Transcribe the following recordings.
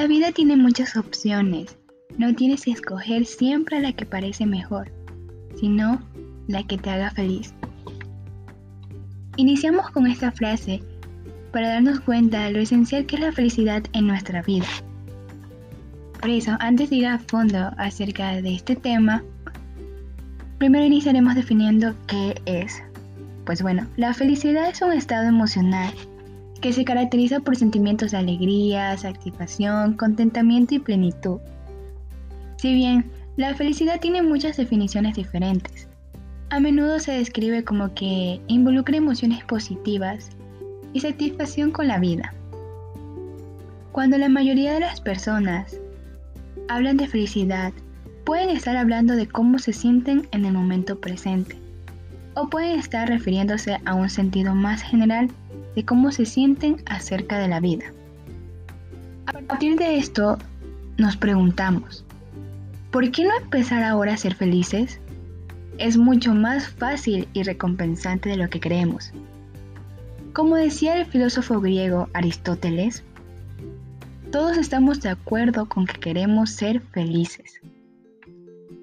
La vida tiene muchas opciones. No tienes que escoger siempre la que parece mejor, sino la que te haga feliz. Iniciamos con esta frase para darnos cuenta de lo esencial que es la felicidad en nuestra vida. Por eso, antes de ir a fondo acerca de este tema, primero iniciaremos definiendo qué es. Pues bueno, la felicidad es un estado emocional que se caracteriza por sentimientos de alegría, satisfacción, contentamiento y plenitud. Si bien la felicidad tiene muchas definiciones diferentes, a menudo se describe como que involucra emociones positivas y satisfacción con la vida. Cuando la mayoría de las personas hablan de felicidad, pueden estar hablando de cómo se sienten en el momento presente, o pueden estar refiriéndose a un sentido más general de cómo se sienten acerca de la vida. A partir de esto, nos preguntamos, ¿por qué no empezar ahora a ser felices? Es mucho más fácil y recompensante de lo que creemos. Como decía el filósofo griego Aristóteles, todos estamos de acuerdo con que queremos ser felices.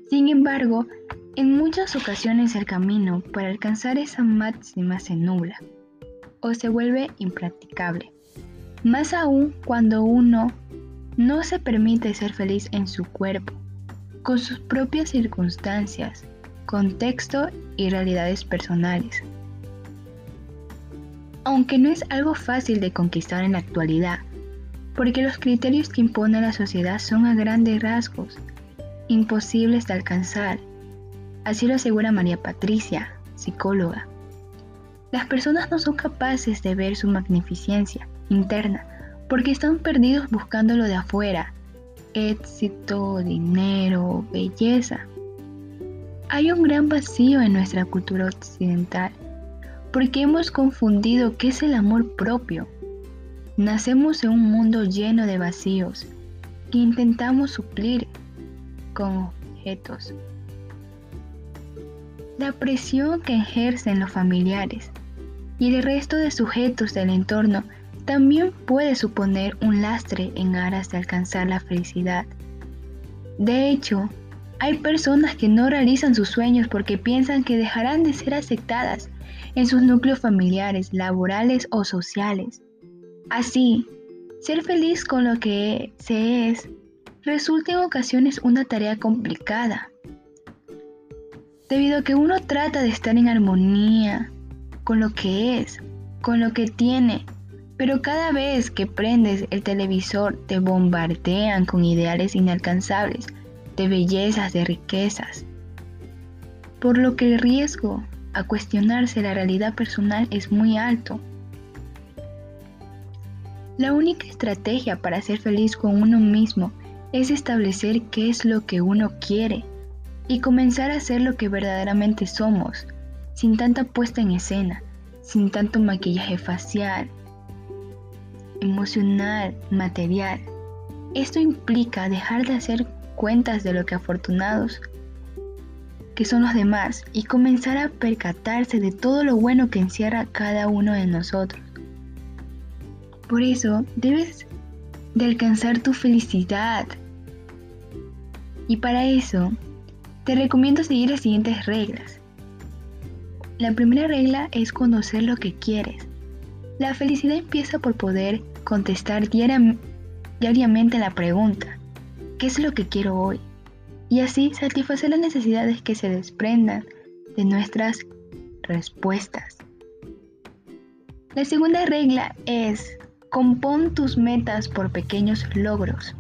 Sin embargo, en muchas ocasiones el camino para alcanzar esa máxima se nubla se vuelve impracticable. Más aún cuando uno no se permite ser feliz en su cuerpo, con sus propias circunstancias, contexto y realidades personales. Aunque no es algo fácil de conquistar en la actualidad, porque los criterios que impone la sociedad son a grandes rasgos imposibles de alcanzar. Así lo asegura María Patricia, psicóloga. Las personas no son capaces de ver su magnificencia interna porque están perdidos buscando lo de afuera, éxito, dinero, belleza. Hay un gran vacío en nuestra cultura occidental porque hemos confundido qué es el amor propio. Nacemos en un mundo lleno de vacíos que intentamos suplir con objetos. La presión que ejercen los familiares y el resto de sujetos del entorno también puede suponer un lastre en aras de alcanzar la felicidad. De hecho, hay personas que no realizan sus sueños porque piensan que dejarán de ser aceptadas en sus núcleos familiares, laborales o sociales. Así, ser feliz con lo que se es resulta en ocasiones una tarea complicada, debido a que uno trata de estar en armonía con lo que es, con lo que tiene, pero cada vez que prendes el televisor te bombardean con ideales inalcanzables, de bellezas, de riquezas, por lo que el riesgo a cuestionarse la realidad personal es muy alto. La única estrategia para ser feliz con uno mismo es establecer qué es lo que uno quiere y comenzar a ser lo que verdaderamente somos, sin tanta puesta en escena, sin tanto maquillaje facial, emocional, material. Esto implica dejar de hacer cuentas de lo que afortunados que son los demás y comenzar a percatarse de todo lo bueno que encierra cada uno de nosotros. Por eso debes de alcanzar tu felicidad. Y para eso te recomiendo seguir las siguientes reglas. La primera regla es conocer lo que quieres. La felicidad empieza por poder contestar diariamente la pregunta, ¿qué es lo que quiero hoy? y así satisfacer las necesidades que se desprendan de nuestras respuestas. La segunda regla es compón tus metas por pequeños logros.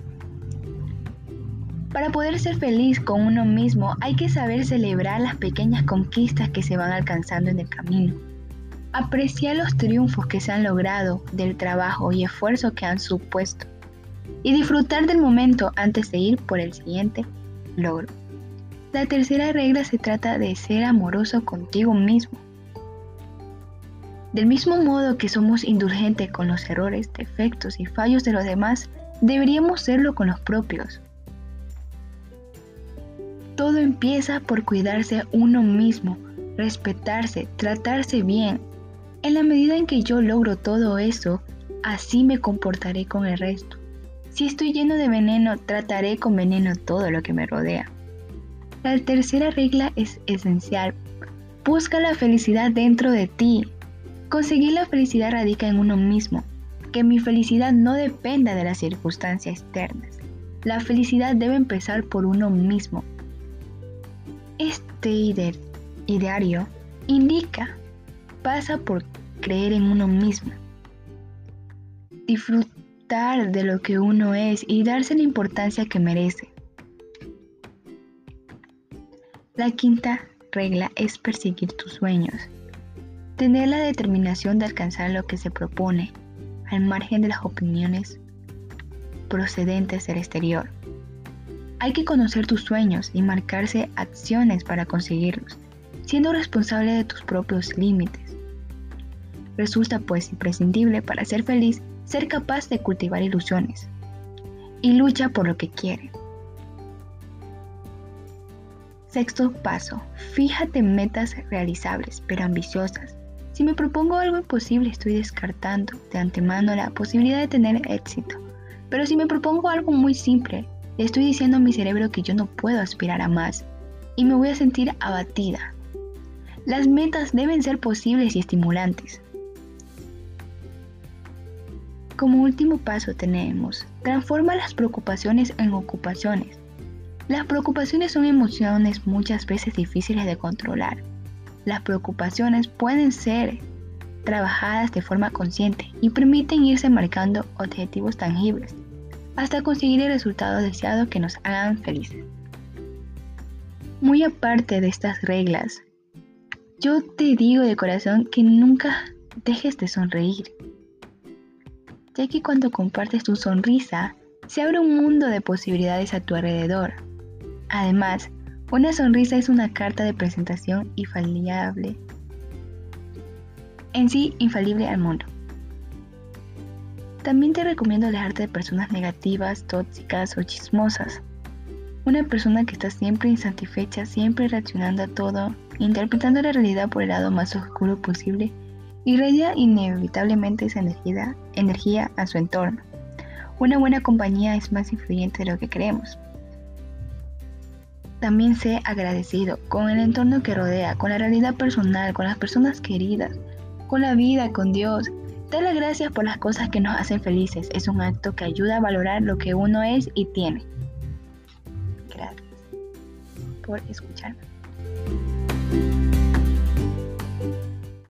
Para poder ser feliz con uno mismo hay que saber celebrar las pequeñas conquistas que se van alcanzando en el camino. Apreciar los triunfos que se han logrado del trabajo y esfuerzo que han supuesto. Y disfrutar del momento antes de ir por el siguiente logro. La tercera regla se trata de ser amoroso contigo mismo. Del mismo modo que somos indulgentes con los errores, defectos y fallos de los demás, deberíamos serlo con los propios. Todo empieza por cuidarse uno mismo, respetarse, tratarse bien. En la medida en que yo logro todo eso, así me comportaré con el resto. Si estoy lleno de veneno, trataré con veneno todo lo que me rodea. La tercera regla es esencial. Busca la felicidad dentro de ti. Conseguir la felicidad radica en uno mismo. Que mi felicidad no dependa de las circunstancias externas. La felicidad debe empezar por uno mismo. Este ideario indica, pasa por creer en uno mismo. Disfrutar de lo que uno es y darse la importancia que merece. La quinta regla es perseguir tus sueños. Tener la determinación de alcanzar lo que se propone, al margen de las opiniones procedentes del exterior. Hay que conocer tus sueños y marcarse acciones para conseguirlos, siendo responsable de tus propios límites. Resulta pues imprescindible para ser feliz ser capaz de cultivar ilusiones y lucha por lo que quiere. Sexto paso, fíjate metas realizables pero ambiciosas. Si me propongo algo imposible estoy descartando de antemano la posibilidad de tener éxito. Pero si me propongo algo muy simple, le estoy diciendo a mi cerebro que yo no puedo aspirar a más y me voy a sentir abatida. Las metas deben ser posibles y estimulantes. Como último paso tenemos, transforma las preocupaciones en ocupaciones. Las preocupaciones son emociones muchas veces difíciles de controlar. Las preocupaciones pueden ser trabajadas de forma consciente y permiten irse marcando objetivos tangibles hasta conseguir el resultado deseado que nos hagan felices. Muy aparte de estas reglas, yo te digo de corazón que nunca dejes de sonreír, ya que cuando compartes tu sonrisa, se abre un mundo de posibilidades a tu alrededor Además, una sonrisa es una carta de presentación infalible. En sí, infalible al mundo. También te recomiendo alejarte de personas negativas, tóxicas o chismosas. Una persona que está siempre insatisfecha, siempre reaccionando a todo, interpretando la realidad por el lado más oscuro posible, irradia inevitablemente esa energía, energía a su entorno. Una buena compañía es más influyente de lo que creemos. También sé agradecido con el entorno que rodea, con la realidad personal, con las personas queridas, con la vida, con Dios. Dar las gracias por las cosas que nos hacen felices. Es un acto que ayuda a valorar lo que uno es y tiene. Gracias por escucharme.